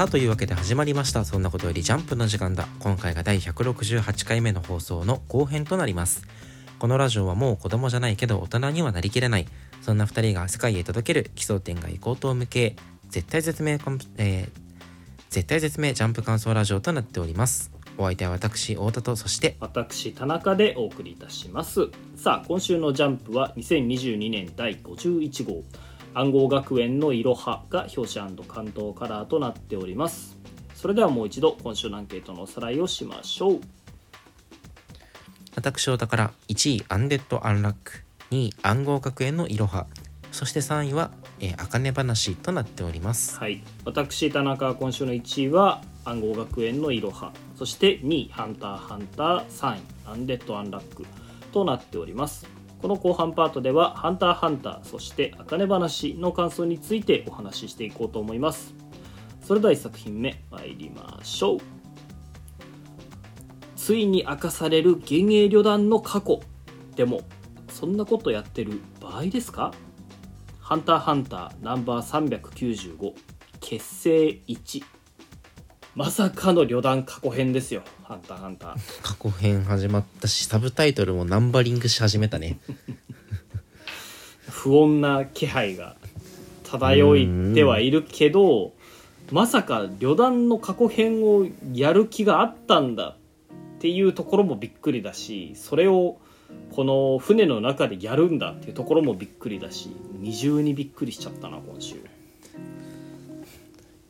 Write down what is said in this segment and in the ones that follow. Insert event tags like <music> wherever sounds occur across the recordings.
さあというわけで始まりました。そんなことよりジャンプの時間だ。今回が第168回目の放送の後編となります。このラジオはもう子供じゃないけど大人にはなりきれない。そんな2人が世界へ届ける。奇想天外高等無形絶対絶命コン、えー絶対絶命ジャンプ感想ラジオとなっております。お相手は私太田とそして私田中でお送りいたします。さあ今週のジャンプは2022年第51号。暗号学園のいろはが表紙関東カラーとなっております。それではもう一度今週のアンケートのおさらいをしましょう。私太田から1位アンデッド・アンラック2位暗号学園のいろは。そして3位はえー、茜話となっております。はい。私田中今週の1位は暗号学園のいろは。そして2位ハンターハンター3位アンデッドアンラックとなっておりますこの後半パートではハンターハンターそして茜話の感想についてお話ししていこうと思います。それでは1作品目参りましょう。ついに明かされる幻影旅団の過去でもそんなことやってる場合ですか？ハンターハンターナンバー395結成1まさかの旅団過去編ですよ。ハンターハンター。過去編始まったしサブタイトルもナンバリングし始めたね。<laughs> 不穏な気配が漂ってはいるけどまさか旅団の過去編をやる気があったんだっていうところもびっくりだしそれをこの船の中でやるんだっていうところもびっくりだし二重にびっくりしちゃったな今週。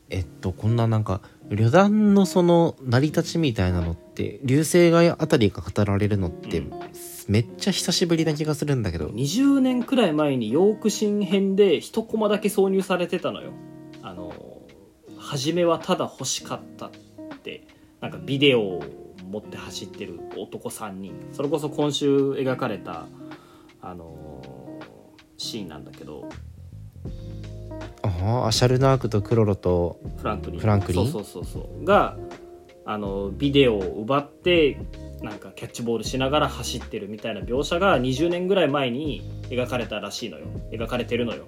えっとこんななんか旅団のその成り立ちみたいなのって流星街あたりが語られるのって、うん、めっちゃ久しぶりな気がするんだけど。20年くらい前にヨーク新編で一コマだけ挿入されてたのよ。あの初めはただ欲しかったってなんかビデオ持って走ってる男3人。それこそ今週描かれたあのー、シーンなんだけどああシャルナークとクロロとフランクリン。フランクリン？そうそうそうそう。があのビデオを奪ってなんかキャッチボールしながら走ってるみたいな描写が20年ぐらい前に描かれたらしいのよ。描かれてるのよ。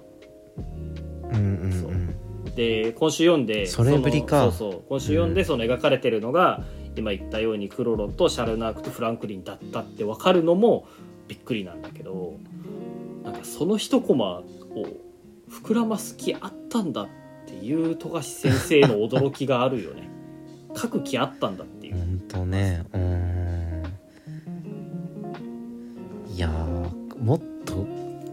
うんうん、うん、で今週読んでそれぶりか。そうそう。今週読んでその描かれてるのが、今言ったようにクロロとシャルナークとフランクリンだったって分かるのもびっくりなんだけどなんかその一コマを膨らます気あったんだっていう富樫先生の驚きがあるよね。<laughs> 書く気あったんだっていう。本当ね。うん。いやもっと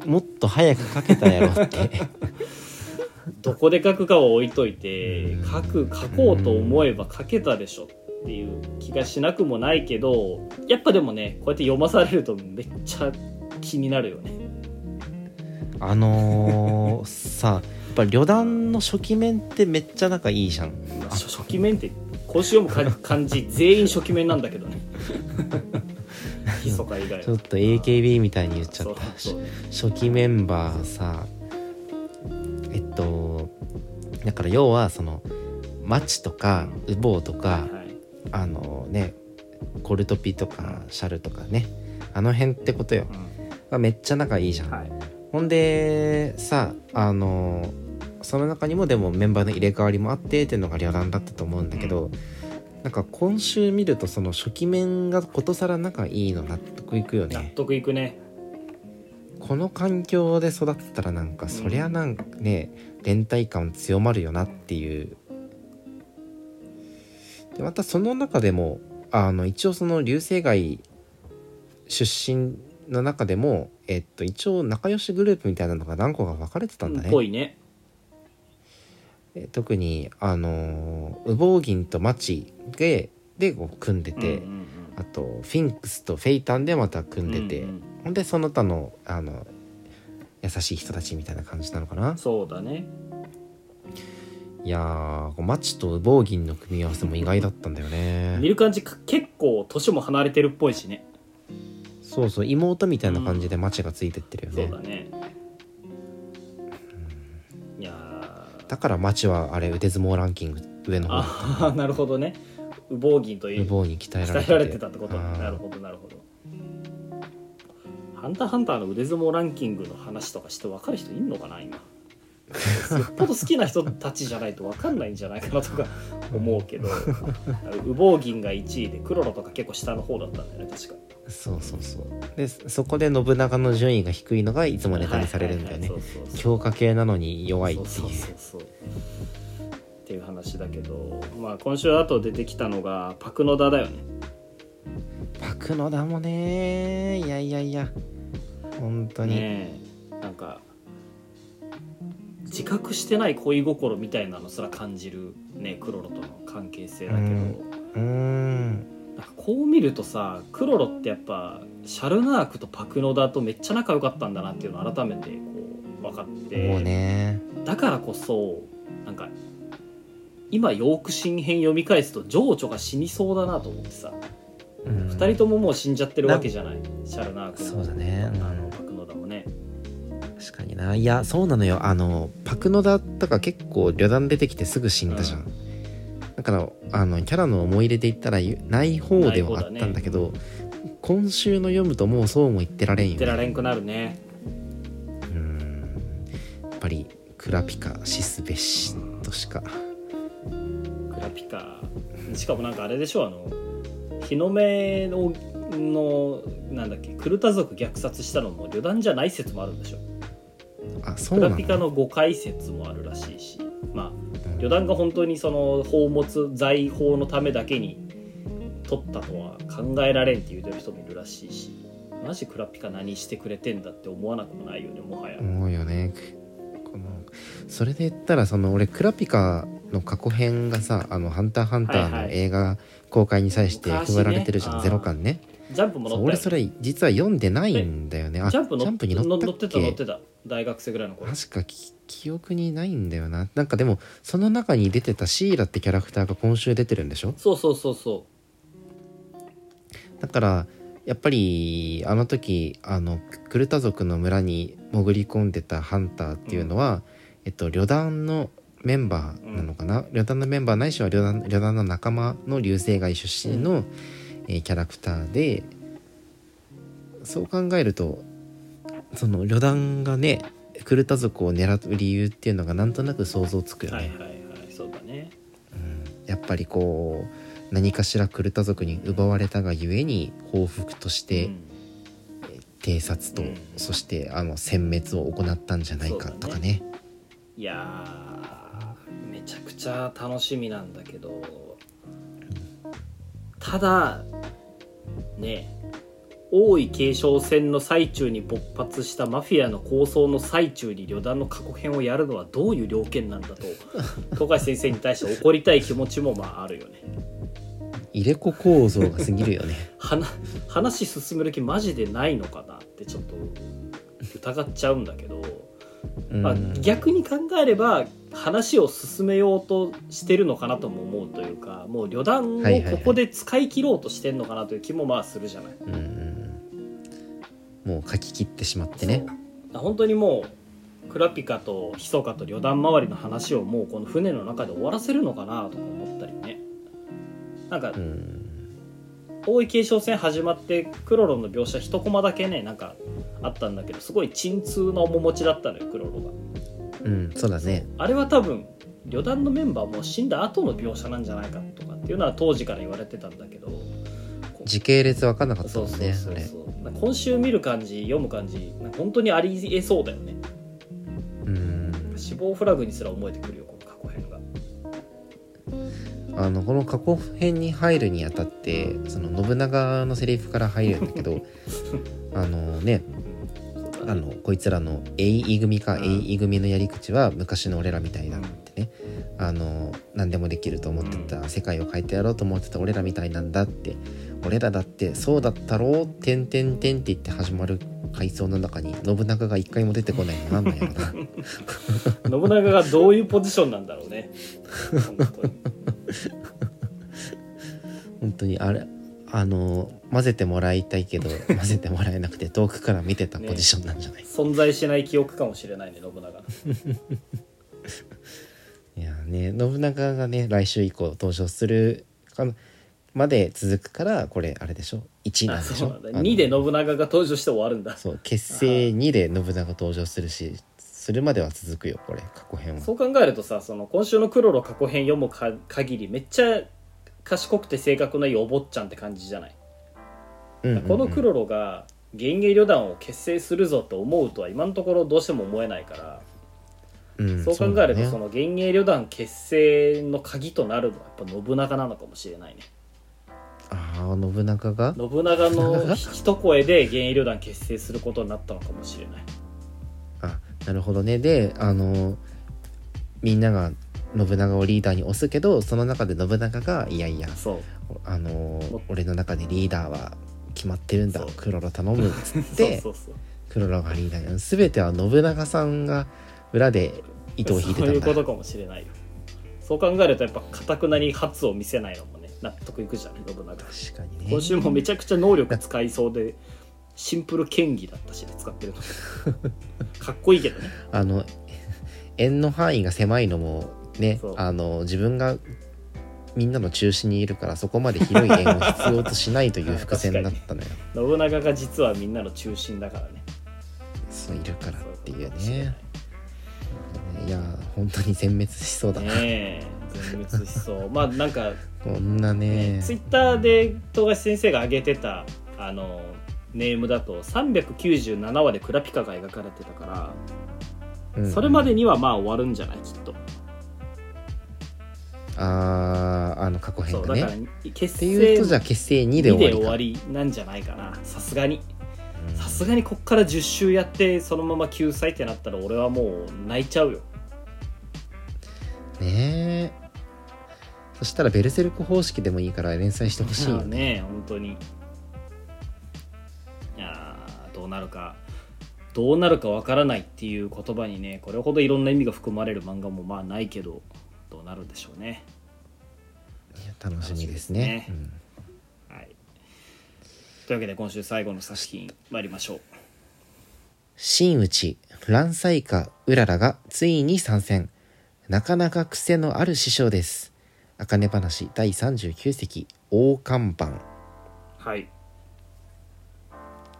もっと早く書けたやろって。<laughs> どこで書くかは置いといて書く書こうと思えば書けたでしょっていう気がしなくもないけどやっぱでもねこうやって読まされるとめっちゃ気になるよね。あのー、さやっぱ旅団の初期面ってめっちゃ仲いいじゃん。初期面って今週読む感じ全員初期面なんだけどね。ちょっと AKB みたいに言っちゃった初期メンバーさえっとだから要はそのマチとかウボウとか、はい。あのねコルトピとかシャルとかね。あの辺ってことよ、うん、めっちゃ仲いいじゃん、はい、ほんでさあのその中にもでもメンバーの入れ替わりもあってっていうのが旅団だったと思うんだけど、うん、なんか今週見るとその初期面がことさら仲いいの納得いくよね。納得いくね。この環境で育ったらなんか、そりゃなんかね連帯感強まるよなっていう。でまたその中でもあの一応その流星街出身の中でも、えっと、一応仲良しグループみたいなのが何個か分かれてたんだね。ぽいね。特にあのウボウギンとマチでで組んでて、うんうんうん、あとフィンクスとフェイタンでまた組んでて、うんうん、ほんでその他のあの優しい人たちみたいな感じなのかな。そうだね。いやーマチとボーギンの組み合わせも意外だったんだよね。見る感じ結構年も離れてるっぽいしねそうそう妹みたいな感じでマチがついてってるよね、そうだね、うん、いやだからマチはあれ腕相撲ランキング上の方ああなるほどね。ウボウギンというウボウに鍛えられて鍛えられてたってこと。なるほどなるほど。ハンターハンターの腕相撲ランキングの話とかして分かる人いんのかな今よっぽど好きな人たちじゃないと分かんないんじゃないかなとか思うけど羽毛銀が1位でクロロとか結構下の方だったんだよね確か。そうそうそう。でそこで信長の順位が低いのがいつもネタにされるんだよね。強化系なのに弱いっていう。そうそうそうっていう話だけどまあ今週あと出てきたのがパクノダだよね。パクノダもねいやいやいや。本当に、ねえ。なんか自覚してない恋心みたいなのすら感じるねクロロとの関係性だけど、うん。こう見るとさクロロってやっぱシャルナークとパクノダとめっちゃ仲良かったんだなっていうのを改めてこう分かって。だからこそなんか今ヨーク新編読み返すと情緒が死にそうだなと思ってさ、うん。二人とももう死んじゃってるわけじゃない。シャルナークもそうだね。うん。あの確かにな。いやそうなのよ。あのパクノダとか結構旅団出てきてすぐ死んだじゃん、だからあのキャラの思い入れで言ったらない方ではあったんだけど今週の読むともうそうも言ってられんよ、ね、言ってられんくなるね。うん。やっぱりクラピカシスべしとしか。クラピカ。しかもなんかあれでしょあの日の目ののなんだっけクルタ族虐殺したのも旅団じゃない説もあるんでしょあそうなのクラピカの誤解説もあるらしいしまあうん旅団が本当にその宝物財宝のためだけに取ったとは考えられんって言うてる人もいるらしいしマジクラピカ何してくれてんだって思わなくもないよねもはや、思うよね。このそれで言ったらその俺クラピカの過去編がさ「あのハンターハンター」のはいはい。映画公開に際して配られてるじゃん、あーゼロ巻ねジャンプも載った俺それ実は読んでないんだよね。あジャンプのに載ったっ乗ってた乗っけてた。大学生ぐらいの頃。確かき記憶にないんだよな。なんかでもその中に出てたシーラってキャラクターが今週出てるんでしょ？そうそうそうそだからやっぱりあの時あのクルタ族の村に潜り込んでたハンターっていうのは、えっと旅団のメンバーなのかな、旅団のメンバーないしは旅団旅団の仲間の流星街出身の、えーキャラクターでそう考えるとその旅団がねクルタ族を狙う理由っていうのがなんとなく想像つくよね。うはいはいはいそうだね。うん。やっぱりこう何かしらクルタ族に奪われたがゆえに報復として、うん。偵察と、うん。そしてあの殲滅を行ったんじゃないかとかね。いやーめちゃくちゃ楽しみなんだけどただね王位継承戦の最中に勃発したマフィアの構想の最中に旅団の過去編をやるのはどういう了見なんだと <laughs> 東海先生に対して怒りたい気持ちもまああるよね。入れ子構造が過ぎるよね。<laughs> 話話進める気マジでないのかなってちょっと疑っちゃうんだけど、うん。まあ、逆に考えれば話を進めようとしてるのかなとも思うというかもう旅団をここで使い切ろうとしてんのかなという気もまあするじゃない。もう書き切ってしまってね。本当にもうクラピカとヒソカと旅団周りの話をもうこの船の中で終わらせるのかなとか思ったりね。なんかうん。王位継承戦始まってクロロの描写一コマだけねなんかあったんだけどすごい鎮痛な面持ちだったのよクロロがうんそうだね。あれは多分旅団のメンバーも死んだ後の描写なんじゃないかとかっていうのは当時から言われてたんだけど時系列分かんなかったそうもんそうそうそう。今週見る感じ読む感じ本当にありえそうだよね。うん。死亡フラグにすら思えてくるよこの過去編が。あのこの過去編に入るにあたってその信長のセリフから入るんだけど <laughs> あのねあのこいつらの「エイイ組かうん。エイイ組のやり口は昔の俺らみたいだ」ってね、あの何でもできると思ってた、う世界を変えてやろうと思ってた俺らみたいなんだって。俺らだってそうだったろう「てんてんてん」って言って始まる回想の中に信長が一回も出てこないのなんなんやろな。<laughs> 信長がどういうポジションなんだろうね。本当に。<laughs> 本当にあれあの混ぜてもらいたいけど <laughs> 混ぜてもらえなくて遠くから見てたポジションなんじゃない、存在しない記憶かもしれないね信長の <laughs> いやね信長がね来週以降登場するかまで続くからこれあれでしょ？1なあんでしょ？そうなんだ。あの2で信長が登場して終わるんだ。そう結成2で信長登場するしするまでは続くよこれ過去編は。そう考えるとさその今週のクロロ過去編読むか限りめっちゃ賢くて性格のいいお坊ちゃんって感じじゃない、うんうんうん。このクロロが幻影旅団を結成するぞと思うとは今のところどうしても思えないから、うんそう考えるとその幻影旅団結成の鍵となるのはやっぱ信長なのかもしれないね。ああ信長が信長の一声で幻影旅団結成することになったのかもしれないあなるほどねであのみんなが？信長をリーダーに押すけどその中で信長がいやいやそう。あの俺の中でリーダーは決まってるんだクロロ頼むっつっそうて <laughs> そうそう。クロロがリーダーに全ては信長さんが裏で糸を引いてただ。そうんいうことかもしれないよ。そう考えるとやっぱかたくなに発を見せないのもね納得いくじゃん信長。確かにね。今週もめちゃくちゃ能力使いそうでシンプル剣技だったしね使ってるの。<laughs> かっこいいけどね。あの円の範囲が狭いのもねあの自分がみんなの中心にいるからそこまで広い円を必要としないという伏線だったのよ。信長が実はみんなの中心だからね。そういるからっていうね。いや本当に全滅しそうだな、ねえ全滅しそう。まあなんか、こんなね。ツイッターで富樫先生が挙げてたあのネームだと397話でクラピカが描かれてたから、うん。それまでにはまあ終わるんじゃない？きっとあーあの過去編がそうだからね結っていうとじゃ結成2 2で終わり終わりなんじゃないかな。さすがに。うん。さすがにこっから10周やってそのまま救済ってなったら俺はもう泣いちゃうよ。ねえ。そしたらベルセルク方式でもいいから連載してほしいよまあねね本当に。いやーどうなるか。どうなるかわからないっていう言葉にねこれほどいろんな意味が含まれる漫画もまあないけどどうなるんでしょうね。楽しみですね。というわけで今週最後の作品参りましょう。真打ち乱彩花うららがついに参戦。なかなか癖のある師匠です。茜話第39席大看板。はい。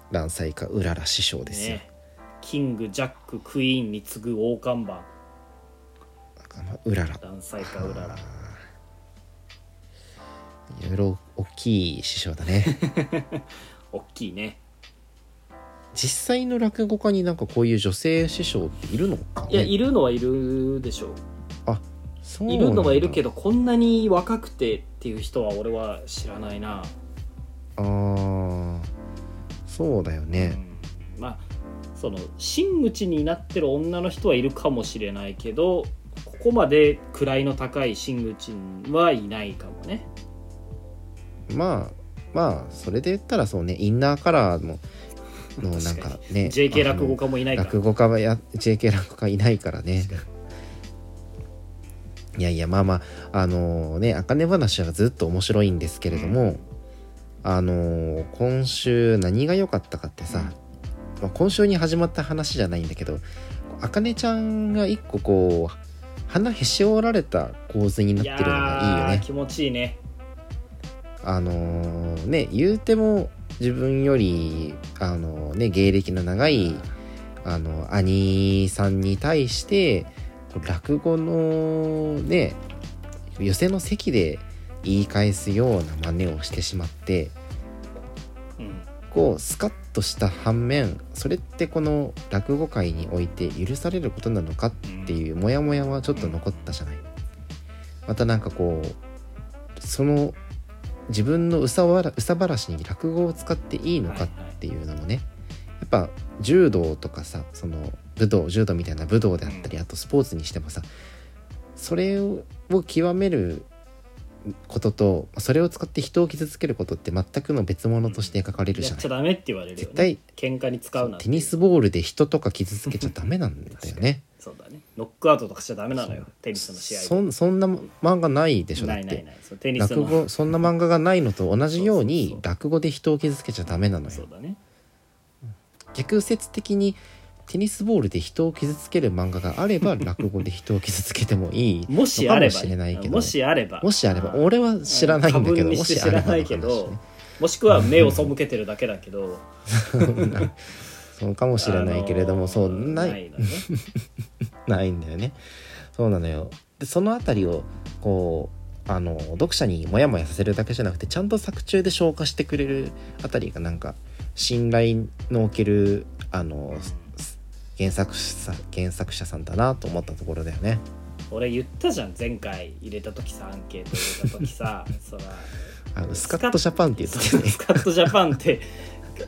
乱彩花うらら師匠ですよ、ね。キングジャッククイーンに次ぐ大看板うらら。ダンサイカウララいろいろ大きい師匠だね。<laughs> 大きいね。実際の落語家になんかこういう女性師匠っているのか、ね、いやいるのはいるでしょう。そういるのはいるけどどこんなに若くてっていう人は俺は知らないな、あー。そうだよね、うん。まあその真打ちになってる女の人はいるかもしれないけどここまで位の高い真打ちはいないかもね。まあまあそれで言ったらそうね。インナーカラーのの <laughs> なんかね JK 落語家家もいないから。落語家はや JK 落語家いないからね。いやいやまあまああのね茜話はずっと面白いんですけれども、あの今週何が良かったかってさ、まあ、今週に始まった話じゃないんだけど茜ちゃんが一個こう鼻へし折られた構図になってるのがいいよね。ー気持ちいいね。あのーね言うても自分よりあのね芸歴の長いあの兄さんに対して落語のね寄せの席で言い返すような真似をしてしまってうん。こうスカッとした反面それってこの落語界において許されることなのかっていうモヤモヤはちょっと残ったじゃない。またなんかこうその自分のうさわらうさばらしに落語を使っていいのかっていうのもね、やっぱ柔道とかさその武道柔道みたいな武道であったり、あとスポーツにしてもさそれを極めることとそれを使って人を傷つけることって全くの別物として描かれるじやっゃない。ちゃダメって言われるよね。絶対喧嘩に使うなテニスボールで人とか傷つけちゃダメなんだよね。そうだね。ノックアウトとかしちゃダメなのよ。テニスの試合で。そんそんな漫画ないでしょだって。ないないない。落語そんな漫画がないのと同じように落語で人を傷つけちゃダメなのよ。そうだね。逆説的にテニスボールで人を傷つける漫画があれば落語で人を傷つけてもいい <laughs> もしあればもしれないけど。もしあれば。もしあれば。うん俺は知らないんだけどにして知らもしあればないけどもしくは目を背けてるだけだけど。そうかもしれないけれども、あのーそうないないのね。<laughs> ないんだよね。そうなのよ。でそのあたりをこうあの読者にモヤモヤさせるだけじゃなくてちゃんと作中で消化してくれるあたりがなんか信頼のおけるあの原作者原作者さんだなと思ったところだよね。俺言ったじゃん前回入れた時さアンケート入れた時さ <laughs> そらあのスカットジャパンって言ってたよね。スカットジャパンって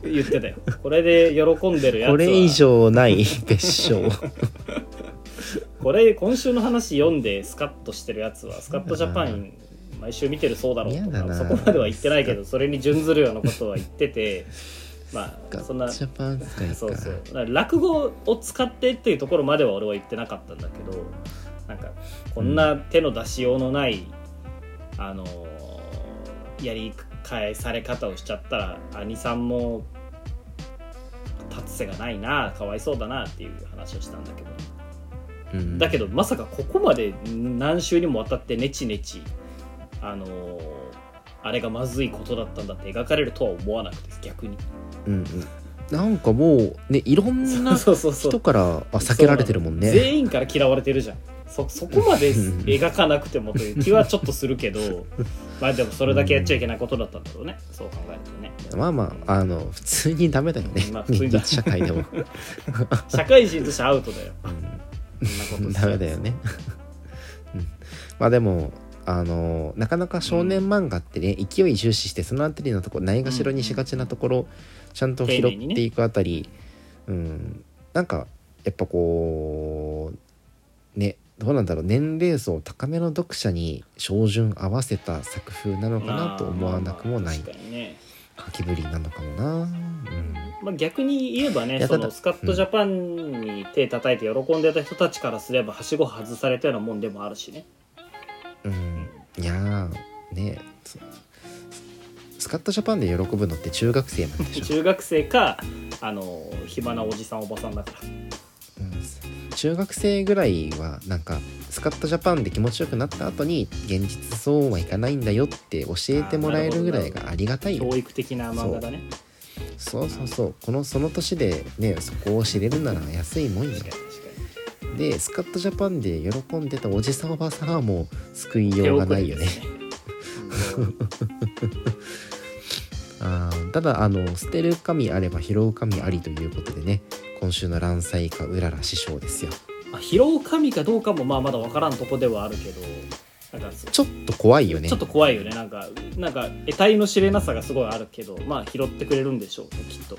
言ってたよ。これで喜んでるやつは。これ以上ない別称。<laughs> これ今週の話読んでスカッとしてるやつはスカットジャパン毎週見てるそうだろうとかそこまでは言ってないけどそれに準ずるようなことは言っててまあそんなジャパン使いか。そうそう。落語を使ってっていうところまでは俺は言ってなかったんだけどなんかこんな手の出しようのない、あのーやり返され方をしちゃったら兄さんも立つ瀬がないなかわいそうだなっていう話をしたんだけど。うん。だけどまさかここまで何週にもわたってネチネチあのーあれがまずいことだったんだって描かれるとは思わなくて逆に。うんうん。なんかもうねいろんな <laughs> そうそうそう。人からあ避けられてるもんね。全員から嫌われてるじゃん。そそこまで描かなくてもという気はちょっとするけど <laughs> まあでもそれだけやっちゃいけないことだったんだろうね。そう考えるとね。まあまああの普通にダメだよね、まあ普通にだ現実社会でも、<laughs> 社会人としてアウトだよ。うん。そんなことダメだよね、うん、まあでもあのなかなか少年漫画ってね、勢い重視してそのあたりのところないがしろにしがちなところ、ちゃんと拾っていくあたり、うん。なんかやっぱこうねどうなんだろう年齢層高めの読者に照準合わせた作風なのかなと思わなくもない書きぶりなのかもな。うん。まあ、逆に言えばねそのスカットジャパンに手叩いて喜んでた人たちからすればはしご外されたようなもんでもあるしね。うんいやーねスカットジャパンで喜ぶのって中学生なんでしょ、中学生かあの暇なおじさんおばさんだからうん、中学生ぐらいはなんかスカットジャパンで気持ちよくなった後に現実そうはいかないんだよって教えてもらえるぐらいがありがたい教育的な漫画だねそうそうそうこのその年でねそこを知れるなら安いもんよ確かに確かでスカットジャパンで喜んでたおじさんおばさんはもう救いにようがないよね。<laughs> あーただあの捨てる神あれば拾う神ありということでね今週の乱祭かうらら師匠ですよ。うんまあ、拾う神かどうかもまあまだ分からんとこではあるけどなんかそちょっと怖いよね。ちょっと怖いよね。なんかなんか得体の知れなさがすごいあるけどまあ拾ってくれるんでしょうねきっと。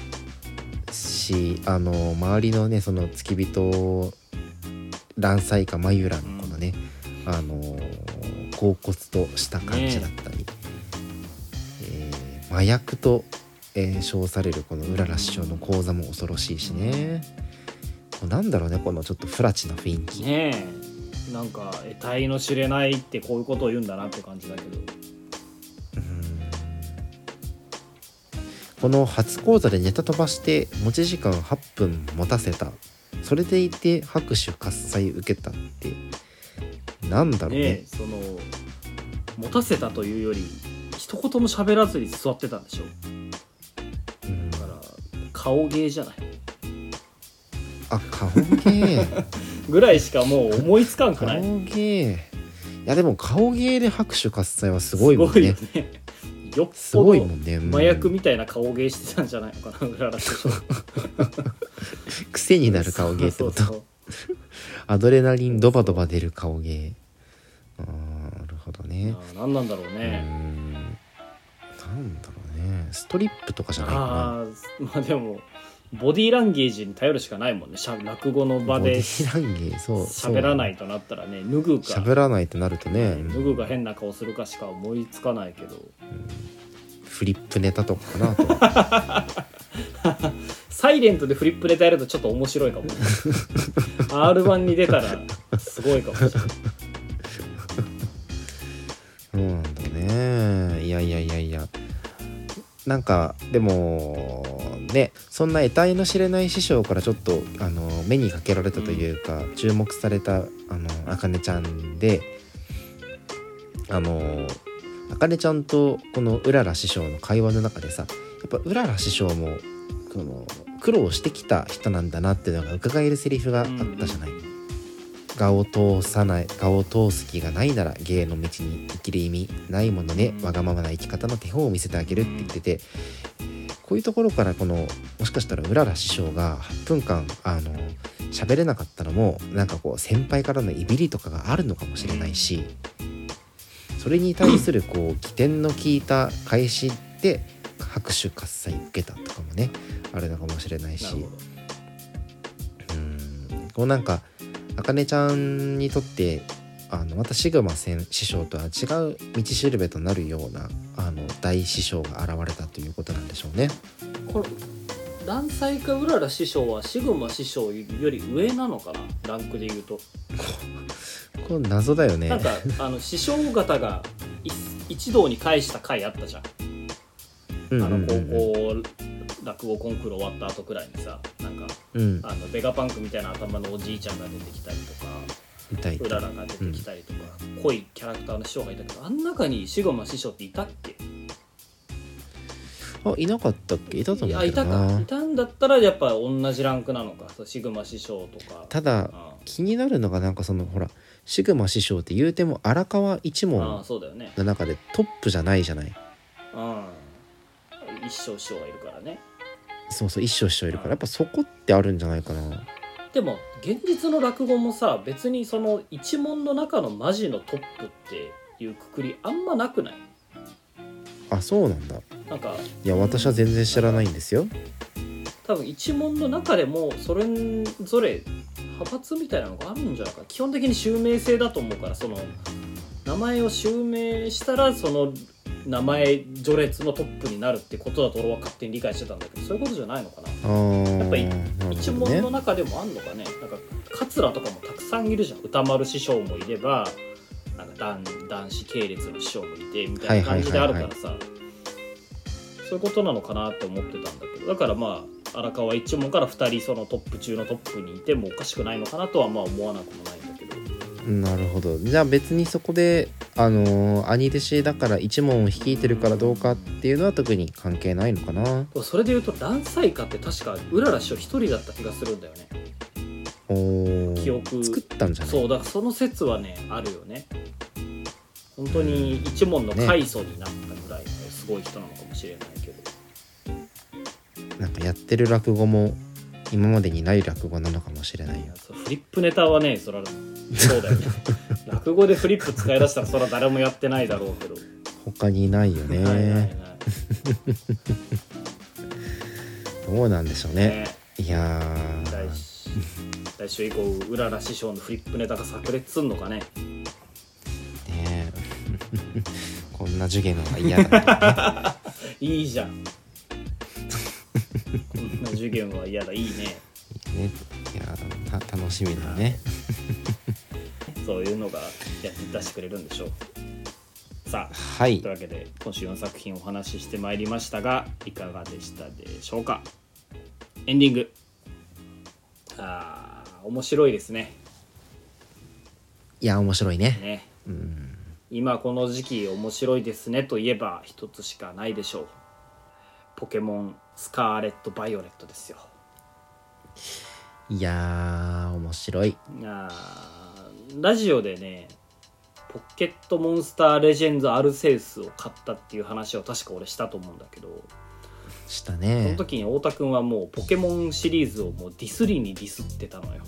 しあの周りのねその付き人乱祭か眉らのこのね、あの恍惚とした感じだったり、え。ー麻薬と、えー称されるこのうらら師匠の講座も恐ろしいしね、なんだろうねこのちょっとフラチな雰囲気、ねえ。なんか得体の知れないってこういうことを言うんだなって感じだけど。この初講座でネタ飛ばして持ち時間8分持たせたそれでいて拍手喝采受けたってなんだろうね。ねえその持たせたというより一言も喋らずに座ってたんでしょ。うん。だから顔芸じゃない。あ顔芸？<laughs> ぐらいしかもう思いつかんくない。顔芸。いやでも顔芸で拍手喝采はすごいもんねよっすごいぽどもんね。うん。麻薬みたいな顔芸してたんじゃないのかな浦田師匠癖になる顔芸ってこと？アドレナリンドバドバ出る顔芸。なるほどね。何なんだろうね。ん。なんだろうね。ストリップとかじゃないかな。ああまあでもボディーランゲージに頼るしかないもんね。しゃ落語の場で喋らないいとなったらね脱ぐか。喋らないとなるとね。脱ぐか変な顔するかしか思いつかないけど。フリップネタとかかなと <laughs> サイレントでフリップネタやるとちょっと面白いかも <laughs> R1 に出たらすごいかもしれない。<laughs> そうなんだね。いやいやいやいやなんかでもねそんな得体の知れない師匠からちょっとあの目にかけられたというか、注目されたあのあかねちゃんであのあかねちゃんとこのうらら師匠の会話の中でさやっぱうらら師匠もこの苦労してきた人なんだなっていうのが伺えるセリフがあったじゃない。我を通さない我を通す気がないなら芸の道に生きる意味ないものねわがままな生き方の手本を見せてあげるって言っててこういうところからこのもしかしたらうらら師匠が8分間あの喋れなかったのもなんかこう先輩からのいびりとかがあるのかもしれないしそれに対するこう起点の効いた返しで拍手喝采受けたとかもねあるのかもしれないし。うん。こうなんかあかねちゃんにとってあのまたシグマ先師匠とは違う道しるべとなるようなあの大師匠が現れたということなんでしょうね。これ蘭斎かうらら師匠はシグマ師匠より上なのかな？ランクで言うと <laughs> これ謎だよねなん。かあの師匠方がい一堂に会した回あったじゃんうんあの高校落語コンクール終わった後くらいにさなんかうん。あのベガパンクみたいな頭のおじいちゃんが出てきたりとかいたいうたららが出てきたりとか、濃いキャラクターの師匠がいたけどあん中にシグマ師匠っていたっけ？あいなかったっけ？いたと思ういやいたか。いたんだったらやっぱ同じランクなのか。そうシグマ師匠とか。ただあ気になるのがなんかそのほらシグマ師匠って言うても荒川一あ門そうだよね。の中でトップじゃないじゃない。うん。一生師匠がいるからねそうそう一生師匠いるからやっぱそこってあるんじゃないかな。でも現実の落語もさ別にその一門の中のマジのトップっていうくくりあんまなくない？あそうなんだ。なんかいや私は全然知らないんですよ。多分一門の中でもそれぞれ派閥みたいなのがあるんじゃないかな。基本的に襲名制だと思うからその名前を襲名したらその名前序列のトップになるってことだと俺は勝手に理解してたんだけどそういうことじゃないのかな。やっぱりなる一門の中でもあんのかね。なんか桂とかもたくさんいるじゃん。歌丸師匠もいればなんか男男子系列の師匠もいてみたいな感じであるからさ、そういうことなのかなって思ってたんだけど。だからまあ荒川一門から2人そのトップ中のトップにいてもおかしくないのかなとはまあ思わなくもないなるほど。じゃあ別にそこであのー兄弟子だから一門を率いてるからどうかっていうのは特に関係ないのかな。それで言うと蘭斎家って確かうらら師匠1人だった気がするんだよね。おー。記憶。作ったんじゃない？そうだからその説はねあるよね。本当に一門の開祖になったぐらいのすごい人なのかもしれないけど、なんかやってる落語も今までにない落語なのかもしれないよ。フリップネタはねそらそうだよね。落語でフリップ使い出したらそら誰もやってないだろうけど、他にないよね、どうなんでしょうね。ね。いや来ー。週来週以降うらら師匠のフリップネタが炸裂すんのかね。ねえ。<laughs> こんな授業は嫌だ <laughs> いいじゃん。こんな授業は嫌だ。いいね。ねね。いや楽しみだよねそういうのがやって出してくれるんでしょう。さあはい。というわけで今週の作品をお話ししてまいりましたがいかがでしたでしょうか？エンディング。あー面白いですね。いや面白いね。ね。うん。今この時期面白いですねといえば一つしかないでしょう。ポケモンスカーレット・バイオレットですよ。いやー面白い。あーラジオでねポケットモンスターレジェンズ・アルセウスを買ったっていう話を確か俺したと思うんだけどしたそのね時に太田君はもうポケモンシリーズをもうディスりにディスってたのよ。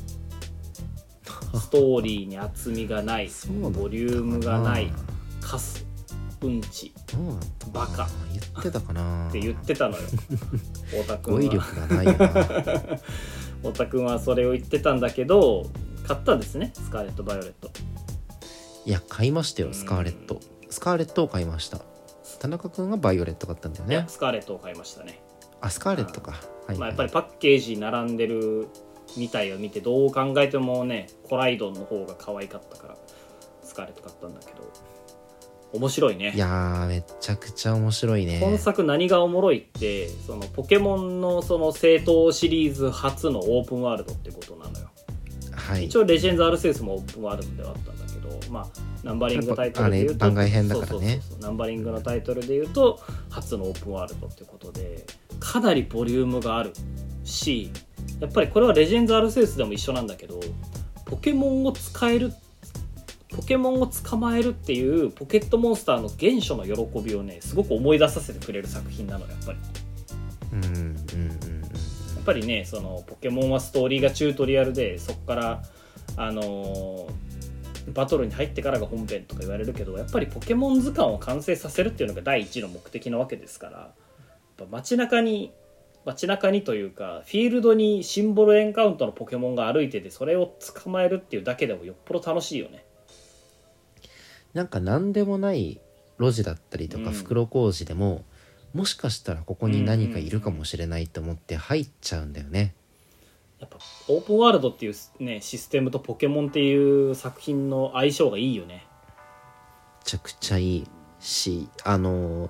ストーリーに厚みがないボリュームがないカスうんちバカ。言ってたかな。って言ってたのよ。<laughs> 太田君語彙は力がないよな。<laughs> 太田君はそれを言ってたんだけど買ったんですねスカーレット・バイオレット。いや買いましたよスカーレット。うんスカーレットを買いました。田中君はバイオレット買ったんだよいやねスカーレットを買いましたね。あスカーレットか。はい、まあ、やっぱりパッケージに並んでるみたいを見てどう考えてもねコライドンの方が可愛かったからスカーレット買ったんだけど。面白いね。いやーめちゃくちゃ面白いね。今作何がおもろいってそのポケモンのその正統シリーズ初のオープンワールドってことなのよはい。一応レジェンズ・アルセウスもオープンワールドではあったんだけどまあナンバリングタイトルで言うと番外編だからね。そうそうそうそうナンバリングのタイトルで言うと初のオープンワールドってことでかなりボリュームがあるしやっぱりこれはレジェンズ・アルセウスでも一緒なんだけどポケモンを使えるポケモンを捕まえるっていうポケットモンスターの原初の喜びをねすごく思い出させてくれる作品なのよやっぱり。うんぱりねそのポケモンはストーリーがチュートリアルでそこからあのーバトルに入ってからが本編とか言われるけどやっぱりポケモン図鑑を完成させるっていうのが第一の目的なわけですから街中に街中にというかフィールドにシンボルエンカウントのポケモンが歩いててそれを捕まえるっていうだけでもよっぽど楽しいよね。なんか何でもない路地だったりとうん。か袋小路でも、もしかしたらここに何かいるかもしれないと思って入っちゃうんだよね。やっぱオープンワールドっていうねシステムとポケモンっていう作品の相性がいいよねめちゃくちゃいいしあのー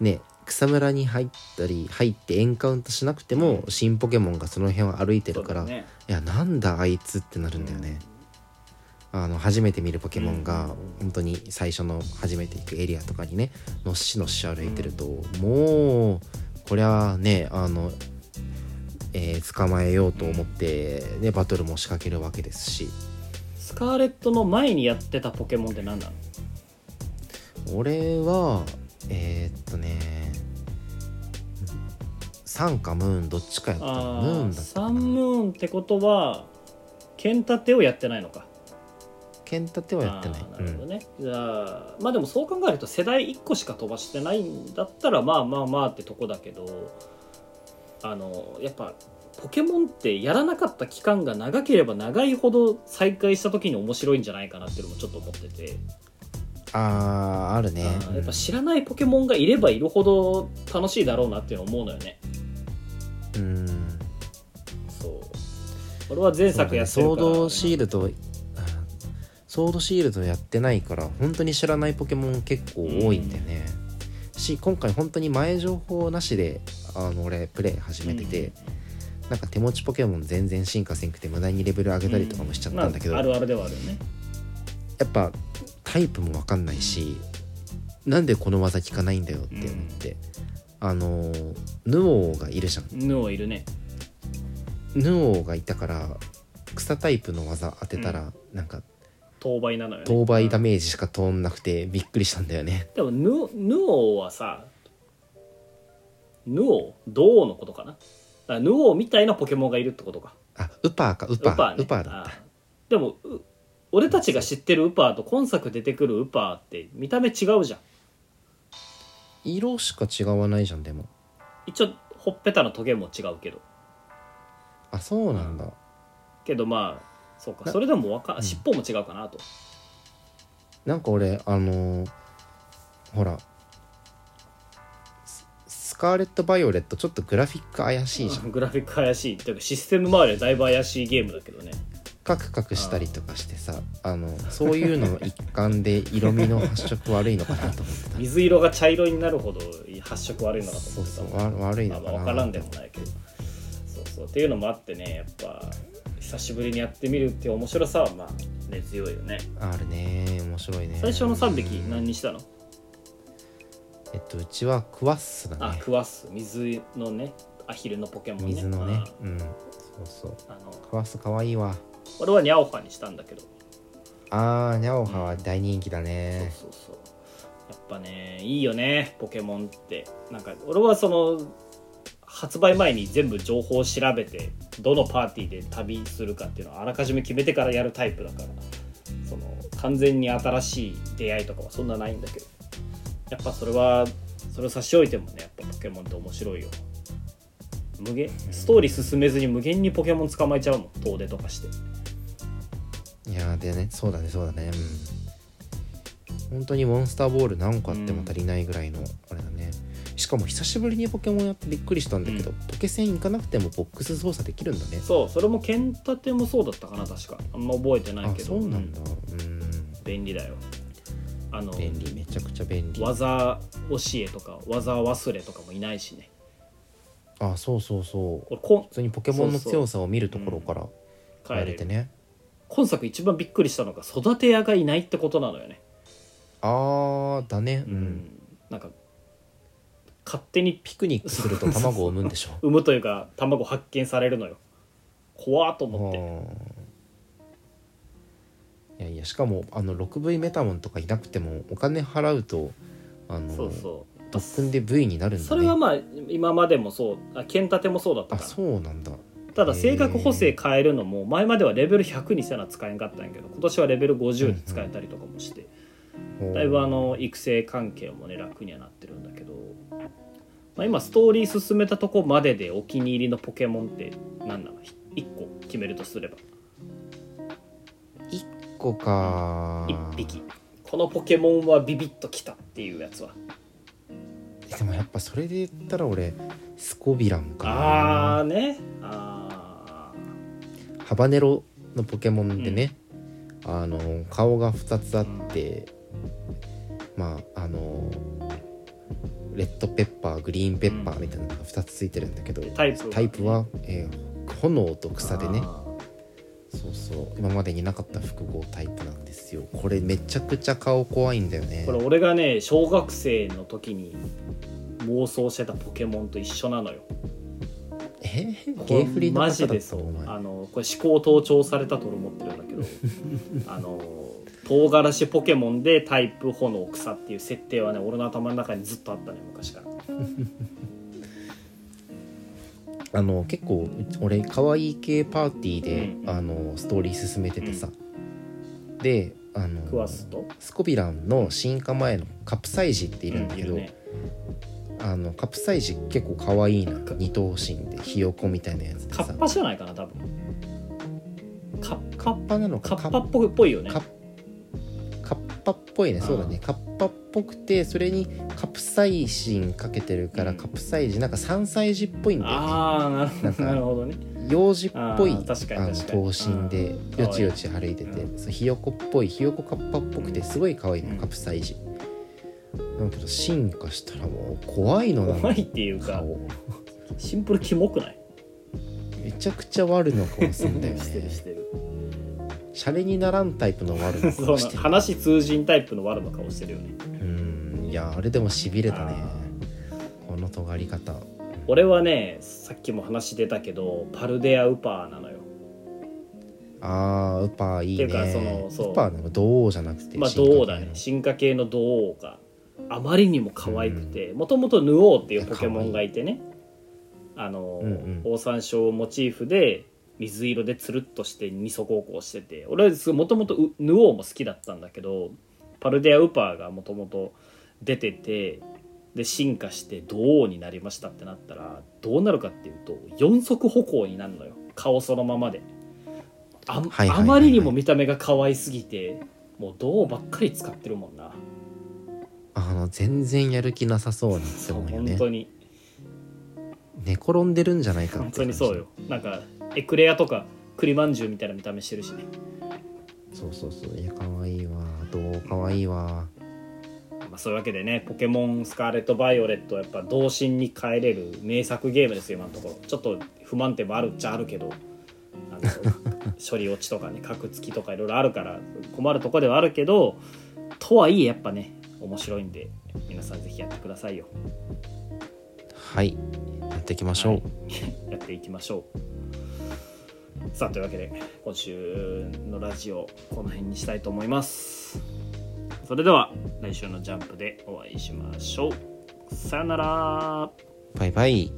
ね草むらに入ったり入ってエンカウントしなくても、新ポケモンがその辺を歩いてるから、ねいやなんだあいつってなるんだよね。あの初めて見るポケモンが本当に最初の初めて行くエリアとかにねのっしのっし歩いてると、もうこりゃねあの、えー捕まえようと思って、ね、バトルも仕掛けるわけですし。スカーレットの前にやってたポケモンって何なの？俺はえーっとねサンかムーンどっちかやったあムーンだったサンムーンってことは剣立てをやってないのかケンタテはやってない。なるほどね、じゃあまあでもそう考えると世代1個しか飛ばしてないんだったらまあまあまあってとこだけどあのやっぱポケモンってやらなかった期間が長ければ長いほど再開した時に面白いんじゃないかなっていうのもちょっと思ってて、あーあるね。やっぱ知らないポケモンがいればいるほど楽しいだろうなっていうのを思うのよね。うん。そう。俺は前作やってるから、ソードシールドソードシールドやってないから本当に知らないポケモン結構多いんだよね、し今回本当に前情報なしであの俺プレイ始めてて、なんか手持ちポケモン全然進化せんくて無駄にレベル上げたりとかもしちゃったんだけど、まあ、あるあるではあるよね。やっぱタイプも分かんないし、なんでこの技効かないんだよって思って、あのヌオーがいるじゃん。ヌオいるね。ヌオーがいたから草タイプの技当てたら、なんか当倍なのよね。当倍ダメージしか通んなくてびっくりしたんだよね。でもヌヌオはさヌオドオのことかな？だからヌオみたいなポケモンがいるってことか。あウパーかウパー。ウパー,、ね。だった。あでもう俺たちが知ってるウパーと今作出てくるウパーって見た目違うじゃん。色しか違わないじゃんでも。一応ほっぺたのトゲも違うけど。あそうなんだ。けどまあそうか。なそれでもわかうん。尻尾も違うかなと、なんか俺あのーほらススカーレット・バイオレットちょっとグラフィック怪しいじゃん。<laughs> グラフィック怪しい。っていうかシステム周りはだいぶ怪しいゲームだけどね。カクカクしたりとかしてさあのそういうのの一環で色味の発色悪いのかなと思ってた。<laughs> 水色が茶色になるほど発色悪いのかとそう思ってた。そうわ悪いまあのかなまあ分からんでもないけど。そうそう。っていうのもあってねやっぱ久しぶりにやってみるっていう面白さはまあ根強いよね。あるね。面白いね。最初の3匹何にしたの？えっとうちはクワッスだね。あクワッス。水のねアヒルのポケモンね。水のね。あうん。そうそう。あのクワッスかわいいわ。俺はニャオファにしたんだけど。あーニャオハは大人気だね。そうそうそう。やっぱねいいよねポケモンって。なんか俺はその発売前に全部情報を調べてどのパーティーで旅するかっていうのをあらかじめ決めてからやるタイプだからその完全に新しい出会いとかはそんなないんだけどやっぱそれはそれを差し置いてもねやっぱポケモンって面白いよ。無限ストーリー進めずに無限にポケモン捕まえちゃうもん遠出とかして。いやでねそうだねそうだね。うん。本当にモンスターボール何個あっても足りないぐらいのあれだね、しかも久しぶりにポケモンやってびっくりしたんだけど、うん。ポケセン行かなくてもボックス操作できるんだね。そうそれも剣立てもそうだったかな確か。あんま覚えてないあけど。そうなんだ。うん。便利だよ。あの便利めちゃくちゃ便利。技教えとか技忘れとかもいないしね。あそうそうそう。普通にポケモンの強さを見るところから変えれてね今作一番びっくりしたのが育て屋がいないってことなのよね。あーだねう、うんなんか勝手にピクニックすると卵を産むんでしょ？産むというか卵発見されるのよ。怖っと思って。いやいやしかもあの 6V メタモンとかいなくてもお金払うとあのそうそう。特訓で V になるんだね。それはまあ今までもそう。あ剣立てもそうだったあから。そうなんだ。ただ性格補正変えるのも前まではレベル100にせな使えんかったんやけど今年はレベル50で使えたりとかもして、だいぶあの育成関係もね楽にはなってるんだけど、まあ、今ストーリー進めたとこまででお気に入りのポケモンって何なの？1個決めるとすれば。1個か。1匹。このポケモンはビビッときたっていうやつは。でもやっぱそれで言ったら俺スコビランかああね。あハバネロのポケモンでね、あの顔が2つあって、まああのレッドペッパーグリーンペッパーみたいなのが2つついてるんだけど、ータイプタイプは、えー炎と草でね。あそうそう。今までになかった複合タイプなんですよ。これめちゃくちゃ顔怖いんだよね。ーこれ俺がね小学生の時に妄想してたポケモンと一緒なのよ。えゲーフリのマジでそうあのこれ思考盗聴されたと思ってるんだけど。<laughs> あの唐辛子ポケモンでタイプ炎草っていう設定はね俺の頭の中にずっとあったね昔から。<laughs> あの結構俺可愛い系パーティーで、うん。あのストーリー進めててさ、であのクワスとスコビランの進化前のカプサイジっているんだけど、うんね。あのカプサイジ結構可愛いな。二頭身でひよこみたいなやつでさ。カッパじゃないかな多分。カッカッパなのか。カッパっぽいっぽいよね。カッパっぽいね。そうだね。カッパっぽくてそれにカプサイシンかけてるから、うん。カプサイジなんか3歳児っぽいんだよね。ああなるほどなんかなるほどね。幼児っぽいあー確かにあの確かに。頭身でうん。よちよち歩いてて、うそうひよこっぽいひよこカッパっぽくてすごい可愛いの、うん。カプサイジだけど進化したらもう怖いのな怖いっていうか顔。シンプルキモくない？めちゃくちゃ悪の顔すんだよ <laughs> してるしねてるシャレにならんタイプの悪の顔 <laughs> してる話通じんタイプの悪の顔してるよね。うんいやあれでもしびれたね。あこの尖り方。俺はねさっきも話出たけどパルデアウパーなのよ。あーウパーいいね。っていうかそのそう。ウパーなんか銅王じゃなくてまあ銅だね。進化系の銅王があまりにも可愛くて。もともとヌオーっていうポケモンがいてね。あの、うんうん。オオサンショウモチーフで水色でつるっとして二足歩行してて俺はもともとヌオーも好きだったんだけどパルデアウパーがもともと出ててで進化して銅王になりましたってなったらどうなるかっていうと四足歩行になるのよ。顔そのままで。あ,、あまりにも見た目が可愛すぎてもう銅ばっかり使ってるもんな。あの全然やる気なさそうなって思うよね。本当に。寝転んでるんじゃないか本って当にそうよ。なんかエクレアとか栗まんじゅうみたいな見た目してるしね、そうそうそう。いや可愛いわ。どう？可愛いわ。まあ、そういうわけでねポケモンスカーレット・バイオレットはやっぱ童心に帰れる名作ゲームですよ今のところ。ちょっと不満点もあるっちゃあるけどあの処理落ちとかね格付きとかいろいろあるから困るとこではあるけどとはいえやっぱね面白いんで皆さんぜひやってくださいよ。はい。やっていきましょう、はい。<laughs> やっていきましょうさあというわけで今週のラジオこの辺にしたいと思います。それでは来週のジャンプでお会いしましょう。さよなら。バイバイ。